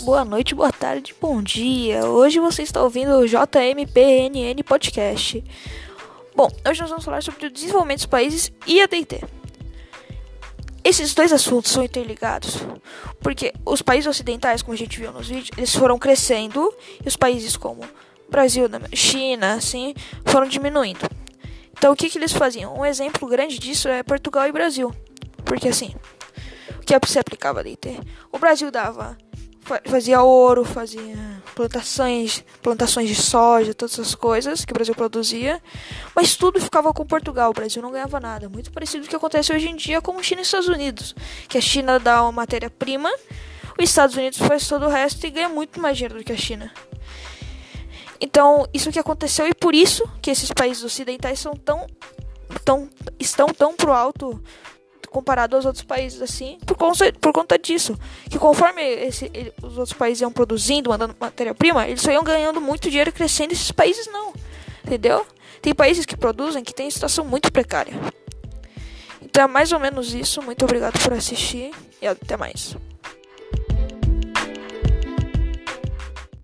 boa noite, boa tarde, bom dia. Hoje você está ouvindo o JMPNN Podcast. Bom, hoje nós vamos falar sobre o desenvolvimento dos países e a DT. Esses dois assuntos são interligados, porque os países ocidentais, como a gente viu nos vídeos, eles foram crescendo e os países como Brasil, China, assim, foram diminuindo. Então, o que, que eles faziam? Um exemplo grande disso é Portugal e Brasil, porque assim, o que se aplicava a DT? O Brasil dava fazia ouro, fazia plantações, plantações de soja, todas essas coisas que o Brasil produzia, mas tudo ficava com Portugal. O Brasil não ganhava nada. Muito parecido com o que acontece hoje em dia com China e Estados Unidos, que a China dá uma matéria-prima, os Estados Unidos faz todo o resto e ganha muito mais dinheiro do que a China. Então, isso que aconteceu e por isso que esses países ocidentais são tão, tão estão tão pro alto comparado aos outros países assim, por conta, por conta disso. Que conforme esse, ele, os outros países iam produzindo, mandando matéria-prima, eles só iam ganhando muito dinheiro crescendo, esses países não. Entendeu? Tem países que produzem que têm situação muito precária. Então é mais ou menos isso. Muito obrigado por assistir e até mais.